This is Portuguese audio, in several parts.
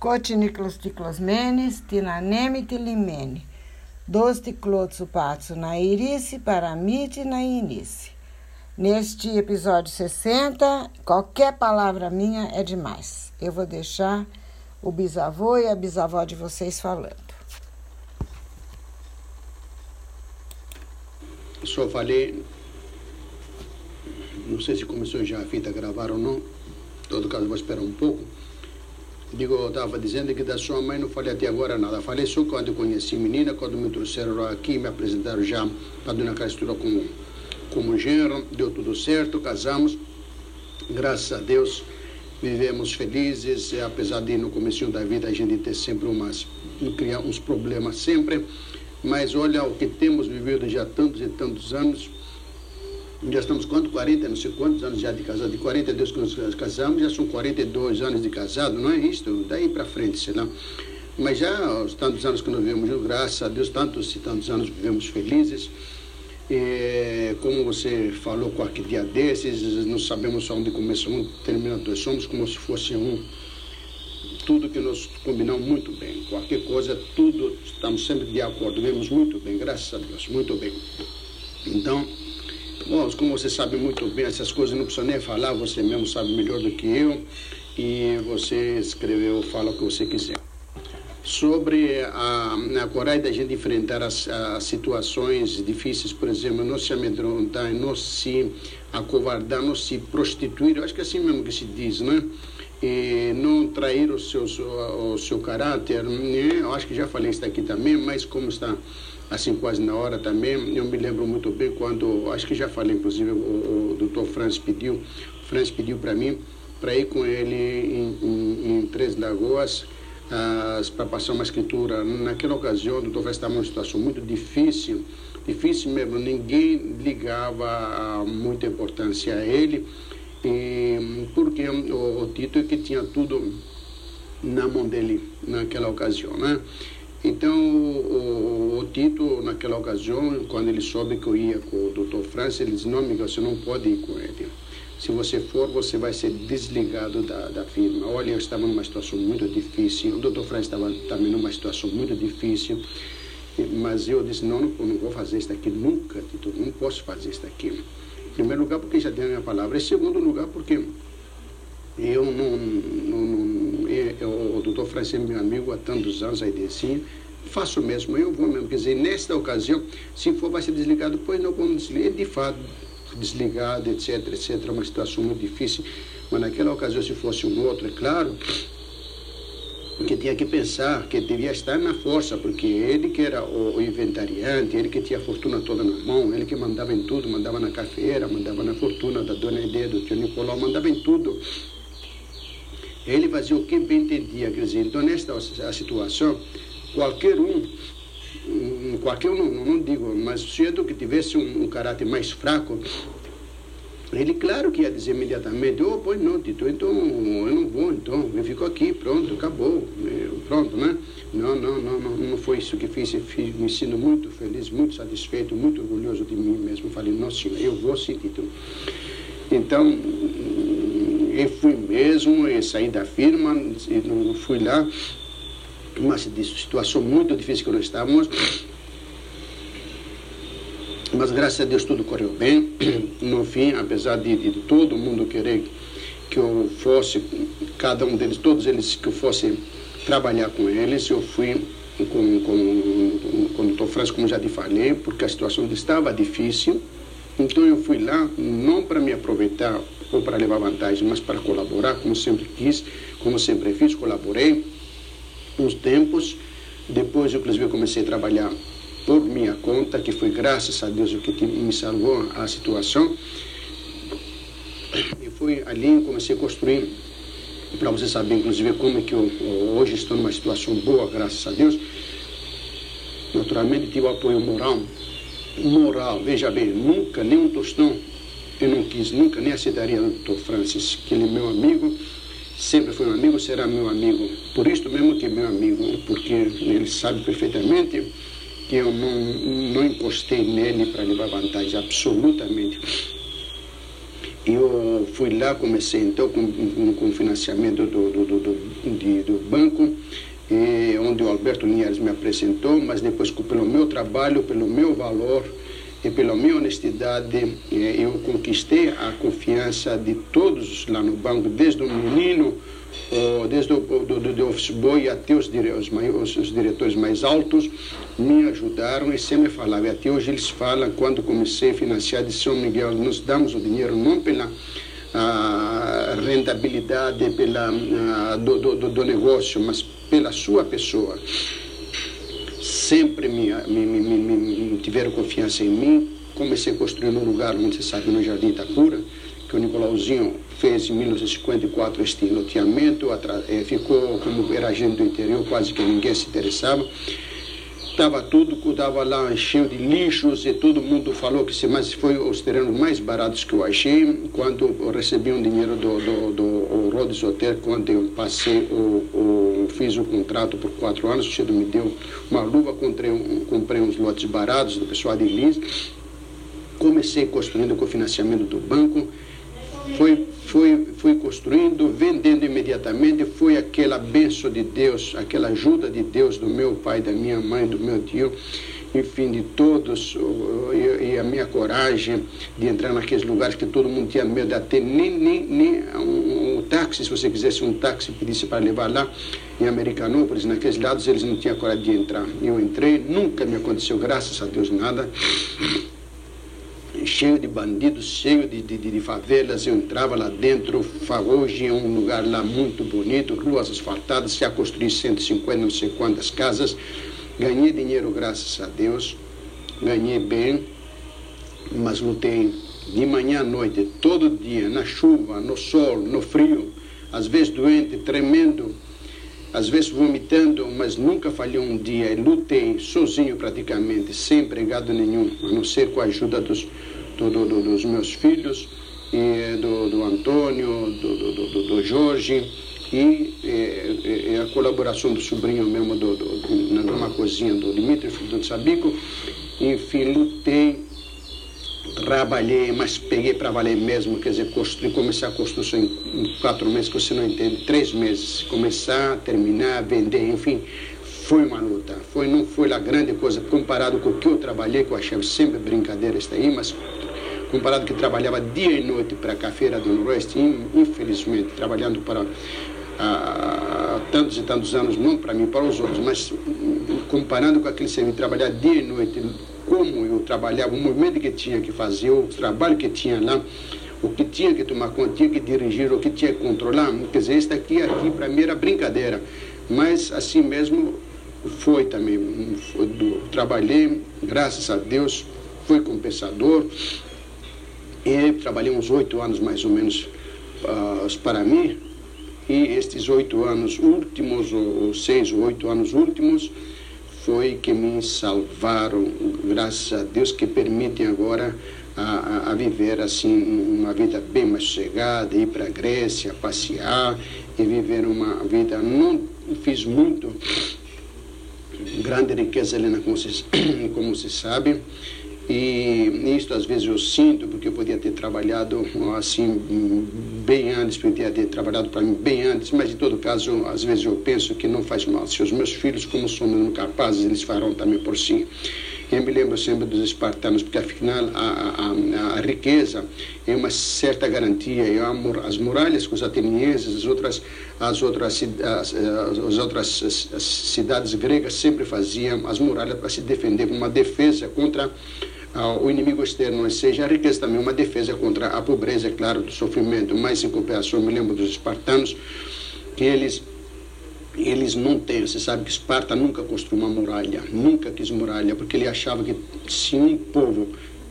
Cotiniclos ticlosmenes, tinaneme tilimene. Dos ticlotsupatsu na irice, paramite na inice. Neste episódio 60, qualquer palavra minha é demais. Eu vou deixar o bisavô e a bisavó de vocês falando. Só falei, não sei se começou já a fita a gravar ou não, em todo caso vou esperar um pouco. Digo, eu estava dizendo que da sua mãe não falei até agora nada. Falei só quando conheci menina, quando me trouxeram aqui, me apresentaram já para a Dona Castura como, como genro, deu tudo certo, casamos. Graças a Deus, vivemos felizes, apesar de no começo da vida a gente ter sempre umas, criar uns problemas sempre. Mas olha o que temos vivido já tantos e tantos anos já estamos quanto? 40, não sei quantos anos já de casado. De 42 que nós casamos, já são 42 anos de casado, não é isso? Daí para frente, senão. Mas já os tantos anos que nós vivemos, graças a Deus, tantos e tantos anos vivemos felizes. E, como você falou qualquer dia desses, não sabemos onde começa um, termina dois. Somos como se fosse um. Tudo que nós combinamos muito bem. Qualquer coisa, tudo, estamos sempre de acordo. Vivemos muito bem, graças a Deus, muito bem. Então, Bom, como você sabe muito bem, essas coisas não precisa nem falar, você mesmo sabe melhor do que eu. E você escreveu, fala o que você quiser. Sobre a, a coragem da gente enfrentar as, as situações difíceis, por exemplo, não se amedrontar, não se acovardar, não se prostituir, eu acho que é assim mesmo que se diz, né? E não trair o seu, o seu caráter, né? eu acho que já falei isso aqui também, mas como está assim quase na hora também. Eu me lembro muito bem quando, acho que já falei, inclusive, o, o doutor Franz pediu, Franz pediu para mim para ir com ele em, em, em Três Lagoas para passar uma escritura. Naquela ocasião, o doutor Franz estava numa situação muito difícil, difícil mesmo, ninguém ligava muita importância a ele, e, porque o, o Tito é que tinha tudo na mão dele naquela ocasião, né? Então, o, o, Tito, naquela ocasião, quando ele soube que eu ia com o Dr. França, ele disse, não, amigo, você não pode ir com ele. Se você for, você vai ser desligado da, da firma. Olha, eu estava numa situação muito difícil, o Dr. França estava também numa situação muito difícil, mas eu disse, não, não, não vou fazer isso aqui nunca, Tito, não posso fazer isso aqui. Em primeiro lugar, porque já tenho a minha palavra. Em segundo lugar, porque eu não, não, não eu, o doutor Francisco é meu amigo há tantos anos aí desse, faço mesmo, eu vou mesmo. Quer dizer, nesta ocasião, se for, vai ser desligado, depois não vamos desligar. De fato, desligado, etc, etc, é uma situação muito difícil. Mas naquela ocasião, se fosse um outro, é claro, que tinha que pensar que devia estar na força, porque ele que era o, inventariante, ele que tinha a fortuna toda na mão, ele que mandava em tudo, mandava na cafeira, mandava na fortuna da dona Ideia, do tio Nicolau, mandava em tudo. Ele fazia o que bem entendia, quer dizer, então nesta a situação, qualquer um, qualquer um, não, não digo, mas cedo que tivesse um, um, caráter mais fraco, ele claro que ia dizer imediatamente, oh, pois não, Tito, então eu não vou, então, eu fico aqui, pronto, acabou, pronto, né? Não, não, não, não, não foi isso que fiz, fiz, me sinto muito feliz, muito satisfeito, muito orgulhoso de mim mesmo. Falei, nossa, eu vou sim, Tito. Então, eu fui mesmo, eu saí da firma, fui lá, uma situação muito difícil que nós estávamos. Mas graças a Deus tudo correu bem. No fim, apesar de, de todo mundo querer que eu fosse, cada um deles, todos eles, que eu fosse trabalhar com eles, eu fui com, com, com o doutor Francisco, como já te falei, porque a situação estava difícil. Então eu fui lá, não para me aproveitar ou para levar vantagem, mas para colaborar, como sempre quis, como sempre fiz, colaborei uns tempos. Depois, inclusive, eu comecei a trabalhar por minha conta, que foi graças a Deus o que me salvou a situação. E fui ali, comecei a construir, para você saber, inclusive, como é que eu hoje estou numa situação boa, graças a Deus. Naturalmente, tive apoio moral moral. Veja bem, nunca, nem um tostão, eu não quis nunca, nem aceitaria o doutor Francis, que ele é meu amigo, sempre foi meu amigo, será meu amigo. Por isso mesmo que é meu amigo, porque ele sabe perfeitamente que eu não, não encostei nele para levar vantagem, absolutamente. Eu fui lá, comecei então com, com financiamento do, do, do, do, de, do banco, e, onde o Alberto Linhares me apresentou, mas depois pelo meu trabalho, pelo meu valor e pela minha honestidade, eu conquistei a confiança de todos lá no banco, desde o menino, desde o do, do, do office boy até os, os, os, diretores mais altos, me ajudaram e sempre falavam. E até hoje eles falam, quando comecei a financiar de São Miguel, nós damos o dinheiro não pela a rentabilidade pela, a, do, do, do, negócio, mas pela sua pessoa. Sempre me, me, me, me, tiveram confiança em mim. Comecei a construir num lugar, onde você sabe, no Jardim Itacura, que o Nicolauzinho fez em 1954 este loteamento, eh, ficou como era gente do interior, quase que ninguém se interessava estava tudo, estava lá cheio de lixos e todo mundo falou que mas foi os terrenos mais baratos que eu achei quando eu recebi um dinheiro do, do, do Rhodes Hotel, quando eu passei, o, o, fiz o contrato por quatro anos, o Chedo me deu uma luva, comprei, um, comprei uns lotes baratos do pessoal de Lins, comecei construindo com o financiamento do banco, foi fui, fui construindo, vendendo imediatamente, foi aquela benção de Deus, aquela ajuda de Deus do meu pai, da minha mãe, do meu tio, enfim, de todos, e, a minha coragem de entrar naqueles lugares que todo mundo tinha medo de até nem, nem, nem um, um táxi, se você quisesse um táxi, pedisse para levar lá em Americanópolis, naqueles lados eles não tinham coragem de entrar. Eu entrei, nunca me aconteceu, graças a Deus, nada cheio de bandidos, cheio de, de, de, favelas. Eu entrava lá dentro. Hoje é um lugar lá muito bonito, ruas asfaltadas. Já construí 150, não sei quantas casas. Ganhei dinheiro, graças a Deus. Ganhei bem, mas lutei de manhã à noite, todo dia, na chuva, no sol, no frio. Às vezes doente, tremendo às vezes vomitando, mas nunca falhei um dia. Lutei sozinho praticamente, sem empregado nenhum, a não ser com a ajuda dos, do, do, dos meus filhos, e do, do Antônio, do, do, do Jorge e, e, e, a colaboração do sobrinho mesmo do, do, numa cozinha do Dimitri, filho do Sabico. Enfim, lutei, trabalhei, mas peguei para valer mesmo, quer dizer, construir, começar a construção em, em quatro meses, que você não entende, três meses, começar, terminar, vender, enfim, foi uma luta. Foi, não foi a grande coisa comparado com o que eu trabalhei, que eu achei sempre brincadeira isso aí, mas comparado que trabalhava dia e noite para a Feira do Noroeste, infelizmente, trabalhando para há tantos e tantos anos, não para mim, para os outros, mas comparando com aquele serviço, trabalhar dia e noite, como eu trabalhava, o movimento que tinha que fazer, o trabalho que tinha lá, o que tinha que tomar conta, tinha que dirigir, o que tinha que controlar, quer dizer, isso aqui, aqui para mim era brincadeira, mas assim mesmo foi também, foi do, trabalhei, graças a Deus, foi compensador, e trabalhei uns oito anos mais ou menos uh, para mim. E estes oito anos últimos, ou seis ou oito anos últimos, foi que me salvaram, graças a Deus, que permitem agora a, a, a viver assim uma vida bem mais sossegada, ir para a Grécia, passear e viver uma vida. Não fiz muito grande riqueza, Helena, como se, como se sabe e isto às vezes eu sinto, porque eu podia ter trabalhado assim bem antes, podia ter trabalhado para mim bem antes, mas em todo caso, às vezes eu penso que não faz mal. Se os meus filhos, como são mesmo capazes, eles farão também por si. Eu me lembro sempre dos espartanos, porque afinal a, a, a riqueza é uma certa garantia. Eu amo as muralhas com os atenienses, as outras, as outras, as, as outras cidades gregas sempre faziam as muralhas para se defender, uma defesa contra o inimigo externo, ou seja, a riqueza também é uma defesa contra a pobreza, é claro, do sofrimento. Mas em compensação, me lembro dos espartanos, que eles eles não têm, você sabe que Esparta nunca construiu uma muralha, nunca quis muralha, porque ele achava que se um povo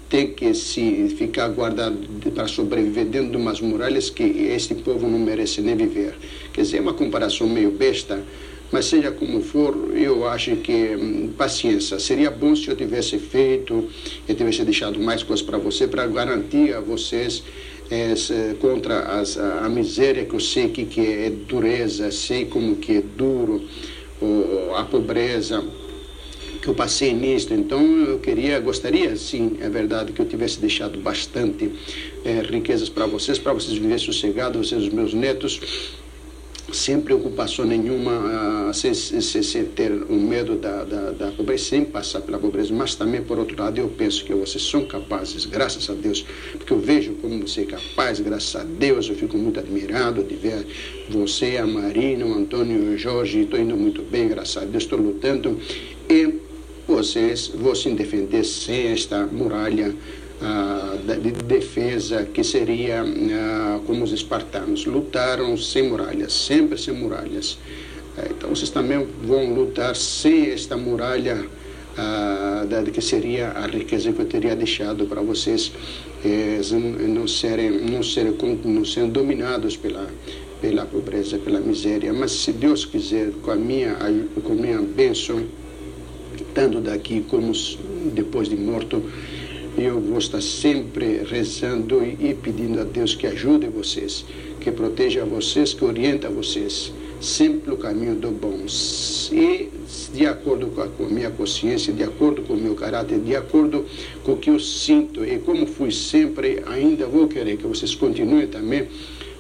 tem que se ficar guardado para sobreviver dentro de umas muralhas, que esse povo não merece nem viver. Quer dizer, é uma comparação meio besta, mas seja como for, eu acho que, hum, paciência, seria bom se eu tivesse feito, eu tivesse deixado mais coisas para você, para garantir a vocês é, contra as, a, a, miséria que eu sei que, que é dureza, sei como que é duro, a pobreza, que eu passei nisto. Então eu queria, gostaria, sim, é verdade, que eu tivesse deixado bastante é, riquezas para vocês, para vocês viverem sossegados, vocês, os meus netos, sem preocupação nenhuma, uh, sem, sem, sem, ter o um medo da, da, da, pobreza, sem passar pela pobreza. Mas também, por outro lado, eu penso que vocês são capazes, graças a Deus, porque eu vejo como você é capaz, graças a Deus, eu fico muito admirado de ver você, a Marina, o Antônio e o Jorge, estou indo muito bem, graças a Deus, estou lutando. E vocês vão se defender sem esta muralha ah, de defesa que seria ah, como os espartanos lutaram sem muralhas, sempre sem muralhas. Eh, então vocês também vão lutar sem esta muralha ah, que seria a riqueza que eu teria deixado para vocês eh, não serem não serem não serem dominados pela pela pobreza, pela miséria. Mas se Deus quiser, com a minha com a minha bênção, tanto daqui como depois de morto, eu vou estar sempre rezando e pedindo a Deus que ajude vocês, que proteja vocês, que orienta vocês, sempre no caminho do bom. E de acordo com a, com a minha consciência, de acordo com o meu caráter, de acordo com o que eu sinto e como fui sempre, ainda vou querer que vocês continuem também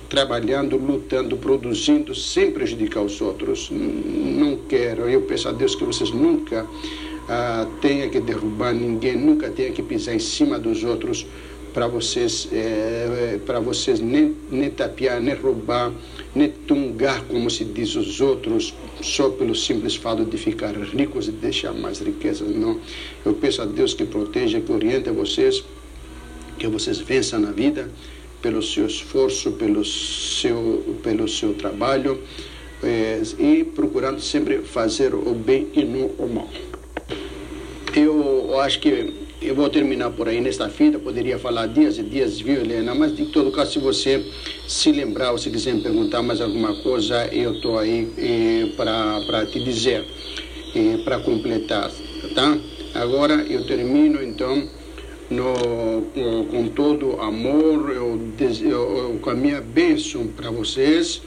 trabalhando, lutando, produzindo, sem prejudicar os outros. Não quero, eu peço a Deus que vocês nunca ah, tenha que derrubar ninguém, nunca tenha que pisar em cima dos outros para vocês, é, para vocês nem, nem nem roubar, nem tungar, como se diz os outros, só pelo simples fato de ficar ricos e deixar mais riquezas. Não. Eu peço a Deus que proteja, que oriente vocês, que vocês vençam na vida pelo seu esforço, pelo seu, pelo seu trabalho é, e procurando sempre fazer o bem e não o mal. Eu acho que eu vou terminar por aí nesta fita, poderia falar dias e dias, viu, Helena? Mas, de todo caso, se você se lembrar ou se quiser me perguntar mais alguma coisa, eu estou aí eh, para te dizer, eh, para completar, tá? Agora eu termino, então, no, com, com todo amor, eu, eu, com a minha bênção para vocês,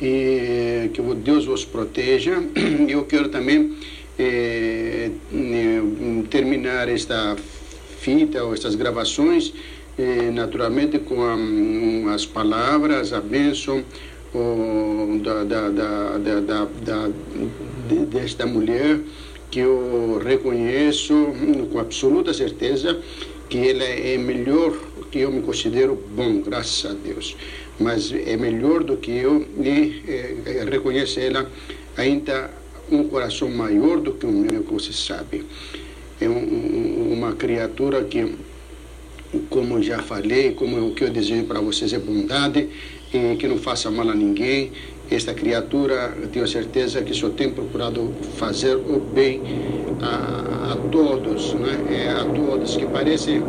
e que Deus vos proteja. Eu quero também eh, terminar esta fita ou estas gravações, eh, naturalmente com a, um, as palavras, a bênção da, da, da, da, desta mulher que eu reconheço com absoluta certeza que ela é melhor que eu me considero bom, graças a Deus. Mas é melhor do que eu e eh, reconheço ela ainda um coração maior do que o meu, que você sabe. É um, uma criatura que, como já falei, como o que eu desejo para vocês é bondade, e que não faça mal a ninguém. Esta criatura, tenho certeza que só tem procurado fazer o bem a, a todos, né? É, a todos, que parece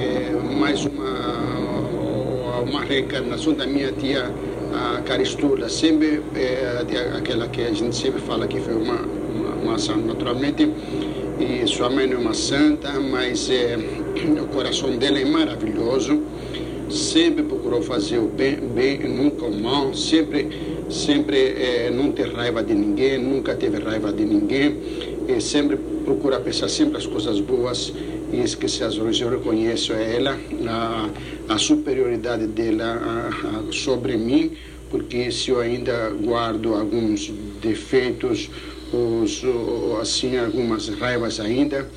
é, mais uma, uma reencarnação da minha tia a Caristura, sempre é, aquela que a gente sempre fala que foi uma, uma, uma santa, naturalmente, e sua mãe não é uma santa, mas é, o coração dela é maravilhoso, sempre procurou fazer o bem, bem nunca o mal, sempre, sempre é, não ter raiva de ninguém, nunca teve raiva de ninguém, e sempre procura pensar sempre as coisas boas e esquecer as ruins. Eu reconheço a ela, a, a superioridade dela a, a, sobre mim, porque se eu ainda guardo alguns defeitos, os, assim, algumas raivas ainda,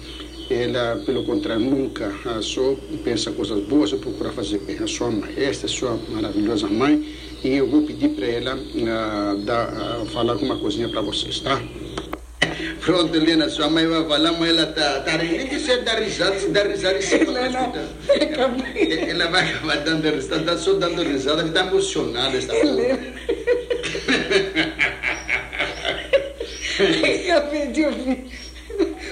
ela, pelo contrário, nunca só pensa coisas boas e procura fazer bem. A sua mãe, esta é a sua maravilhosa mãe, e eu vou pedir para ela uh, dar, uh, falar alguma coisinha para vocês, tá? Pronto, Helena, sua mãe vai falar, mas ela está tá, nem que você dá risada, se dá risada em cima Helena, ela, ela vai acabar dando risada, está só dando risada, está emocionada esta Helena. Acabei de ouvir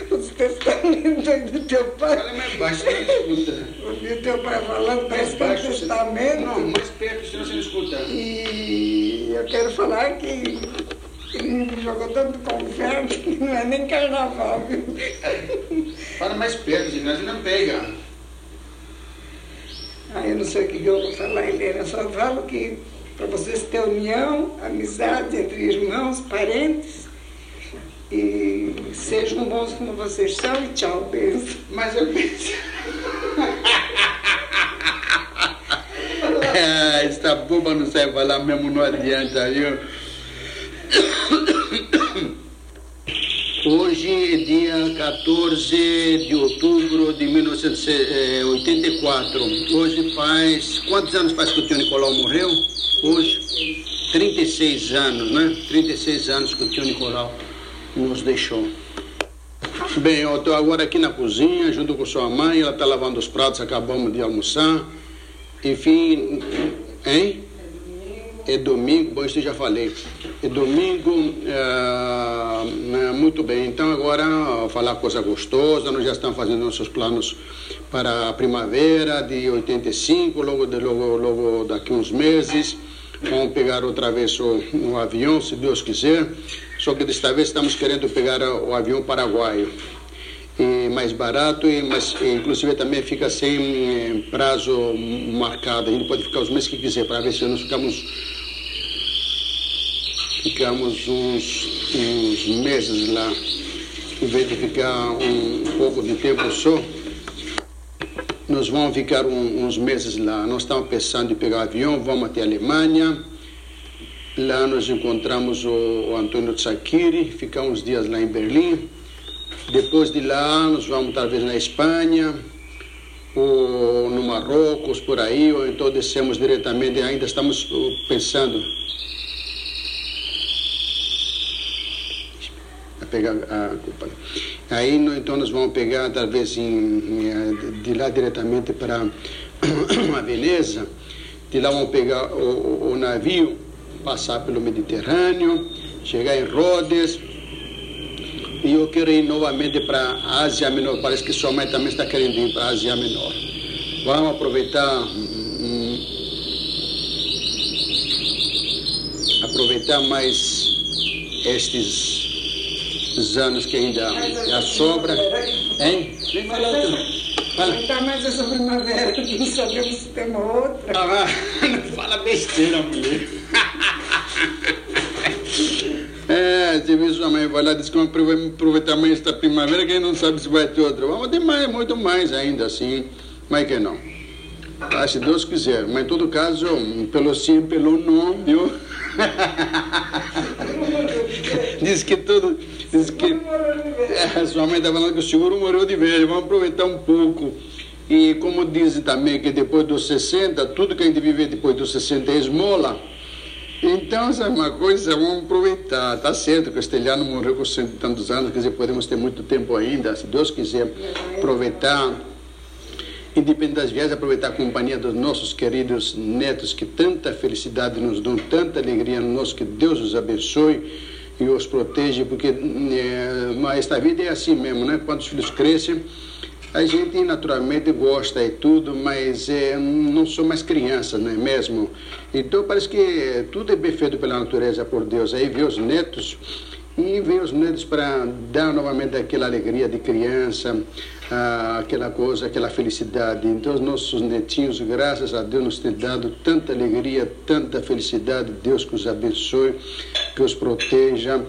os testamentos do teu pai. Fala mais baixo, não escuta. Ouvi o teu pai falando, parece que é um testamento. Não, mais perto, senão você não escuta. E eu quero falar que ele jogou tanto confete que não é nem carnaval, viu? Fala mais perto, você não pega. Ah, eu não sei o que eu vou falar, Helena. Eu só falo que para vocês terem união, amizade entre irmãos, parentes, e Sejam bons como vocês são e tchau, beijo. Mas eu pensei. é, essa boba não sai falar mesmo, não adianta, viu? Hoje é dia 14 de outubro de 1984. Hoje faz. Quantos anos faz que o tio Nicolau morreu? Hoje? 36 anos, né? 36 anos que o tio Nicolau nos deixou. Bem, eu estou agora aqui na cozinha, junto com sua mãe, ela está lavando os pratos, acabamos de almoçar. Enfim, hein? É domingo, bom, isso já falei. É domingo, é, muito bem. Então agora falar coisa gostosa, nós já estamos fazendo nossos planos para a primavera de 85, logo, de, logo, logo daqui uns meses. Vamos pegar outra vez o, o avião, se Deus quiser. Só que desta vez estamos querendo pegar o avião paraguaio. E mais barato, e, mas, inclusive também fica sem eh, prazo marcado. A gente pode ficar os meses que quiser, para ver se nós ficamos ficamos uns, uns meses lá, em vez de ficar um pouco de tempo só, nós vamos ficar um, uns meses lá. Nós estamos pensando em pegar avião, vamos até a Alemanha. Lá nós encontramos o, o Antônio Tsakiri, ficamos uns dias lá em Berlim. Depois de lá, nós vamos talvez na Espanha, ou no Marrocos, por aí, ou então descemos diretamente. Ainda estamos uh, pensando pegar a culpa. Aí então nós vamos pegar talvez em, de lá diretamente para a Veneza, de lá vamos pegar o, o, navio, passar pelo Mediterrâneo, chegar em Rhodes, e eu quero ir novamente para a Ásia Menor. Parece que sua mãe também está querendo ir para a Ásia Menor. Vamos aproveitar. Hum, aproveitar mais estes os anos que ainda, ainda sobra. Hein? Vem. Fala. Está mais essa primavera, que não sabemos se tem uma outra. Ah, não fala besteira, mulher. É, se viu sua mãe vai lá diz que vamos aproveitar mais esta primavera, que não sabe se vai ter outra. Vamos ter mais, muito mais ainda, assim, mas que não. Ah, se Deus quiser. Mas em todo caso, pelo sim, pelo não, viu? diz que tudo. Diz que. É, sua mãe está falando que o seguro morreu de velho. Vamos aproveitar um pouco. E como dizem também que depois dos 60, tudo que a gente vive depois dos 60 é esmola. Então, é uma coisa, vamos aproveitar. Tá certo que o Castelhano morreu com cento e tantos anos, quer dizer, podemos ter muito tempo ainda, se Deus quiser, aproveitar independente das viagens, aproveitar a companhia dos nossos queridos netos que tanta felicidade nos dão, tanta alegria no nosso, que Deus os abençoe e os proteja, porque é, mas esta vida é assim mesmo, né? Quando os filhos crescem, a gente naturalmente gosta e tudo, mas é, não sou mais criança, não é mesmo? Então parece que tudo é bem feito pela natureza, por Deus. Aí ver os netos e vem os netos para dar novamente aquela alegria de criança, ah, aquela coisa, aquela felicidade. Então, os nossos netinhos, graças a Deus, nos têm dado tanta alegria, tanta felicidade. Deus que os abençoe, que os proteja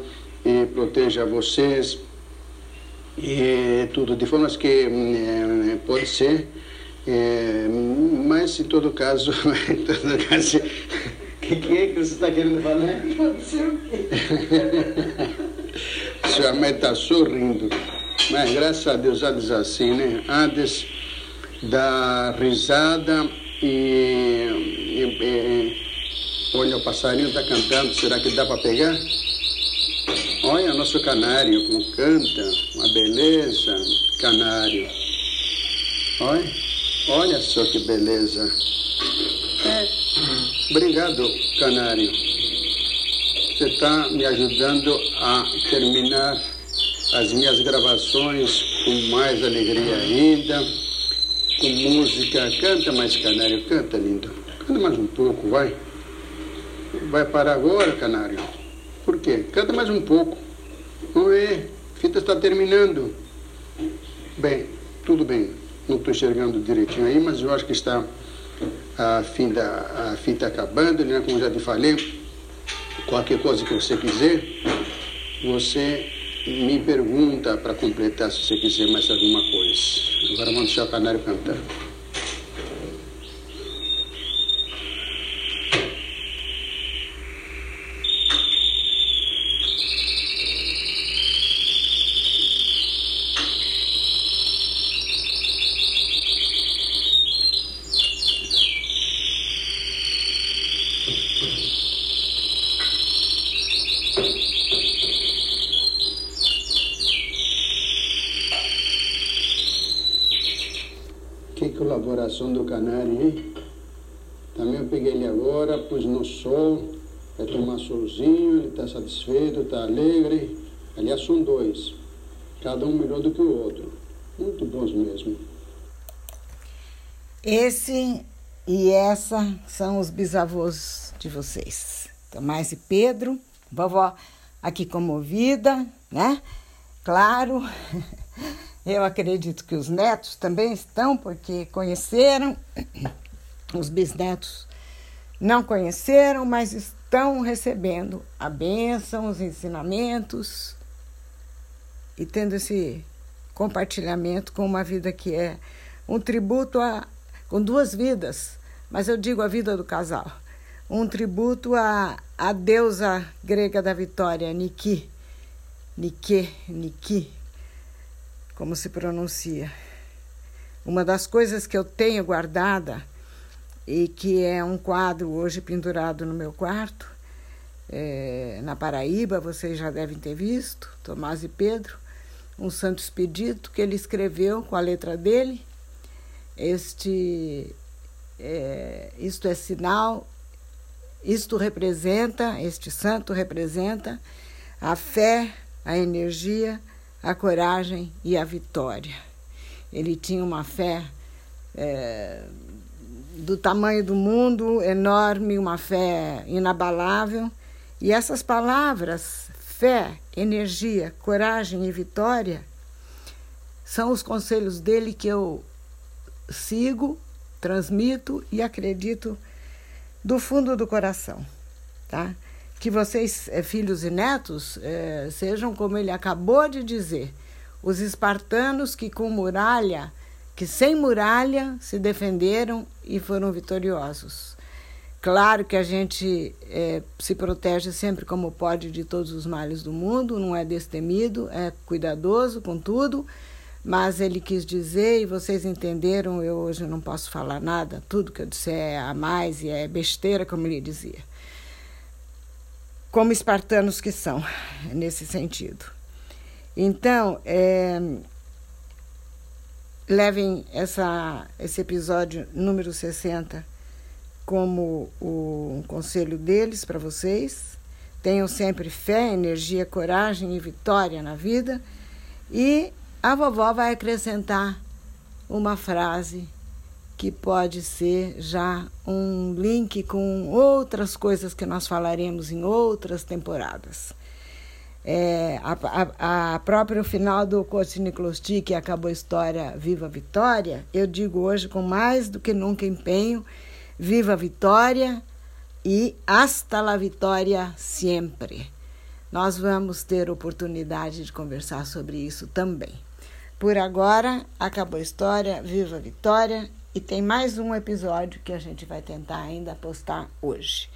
e proteja vocês e tudo, de formas que é, pode ser. É, mas em todo caso, em todo caso que, que é que você está querendo falar? Não sei o quê. Sua mãe está sorrindo. Mas graças a Deus diz assim, né? Antes da risada e, e, e olha o passarinho está cantando, será que dá para pegar? Olha nosso canário como canta, uma beleza, canário. Olha, olha só que beleza. É, Obrigado, Canário. Você está me ajudando a terminar as minhas gravações com mais alegria ainda, com música. Canta mais, Canário, canta, lindo. Canta mais um pouco, vai. Vai parar agora, Canário? Por quê? Canta mais um pouco. Vamos ver, a fita está terminando. Bem, tudo bem. Não estou enxergando direitinho aí, mas eu acho que está a fim da a fita acabando, né? Como já te falei, qualquer coisa que você quiser, você me pergunta para completar se você quiser mais alguma coisa. Agora vamos deixar o canário cantar. Que colaboração do canário, hein? Também eu peguei ele agora, pus no sol, vai tomar solzinho, ele está satisfeito, está alegre. Aliás, são dois, cada um melhor do que o outro. Muito bons mesmo. Esse e essa são os bisavôs de vocês. Tomás e Pedro, vovó aqui comovida, né? Claro. Eu acredito que os netos também estão, porque conheceram, os bisnetos não conheceram, mas estão recebendo a bênção, os ensinamentos e tendo esse compartilhamento com uma vida que é um tributo a, com duas vidas, mas eu digo a vida do casal, um tributo à, à deusa grega da vitória, Niki, Nike, Niki, como se pronuncia. Uma das coisas que eu tenho guardada e que é um quadro hoje pendurado no meu quarto, é, na Paraíba, vocês já devem ter visto, Tomás e Pedro, um santo expedito que ele escreveu com a letra dele. Este, é, isto é sinal, isto representa, este santo representa a fé, a energia, a coragem e a vitória. Ele tinha uma fé é, do tamanho do mundo, enorme, uma fé inabalável. E essas palavras, fé, energia, coragem e vitória, são os conselhos dele que eu sigo, transmito e acredito do fundo do coração, tá? Que vocês, eh, filhos e netos, eh, sejam como ele acabou de dizer, os espartanos que com muralha, que sem muralha se defenderam e foram vitoriosos. Claro que a gente eh, se protege sempre como pode de todos os males do mundo, não é destemido, é cuidadoso com tudo, mas ele quis dizer, e vocês entenderam, eu hoje não posso falar nada, tudo que eu disser é a mais e é besteira, como ele dizia como espartanos que são, nesse sentido. Então, é, levem essa, esse episódio número 60 como o um conselho deles para vocês. Tenham sempre fé, energia, coragem e vitória na vida. E a vovó vai acrescentar uma frase que pode ser já um link com outras coisas que nós falaremos em outras temporadas. É, a, a, a próprio final do Kostiklosti, que acabou a história Viva a Vitória, eu digo hoje com mais do que nunca empenho, Viva a Vitória e hasta la vitória sempre. Nós vamos ter oportunidade de conversar sobre isso também. Por agora, acabou a história, viva a vitória e tem mais um episódio que a gente vai tentar ainda postar hoje.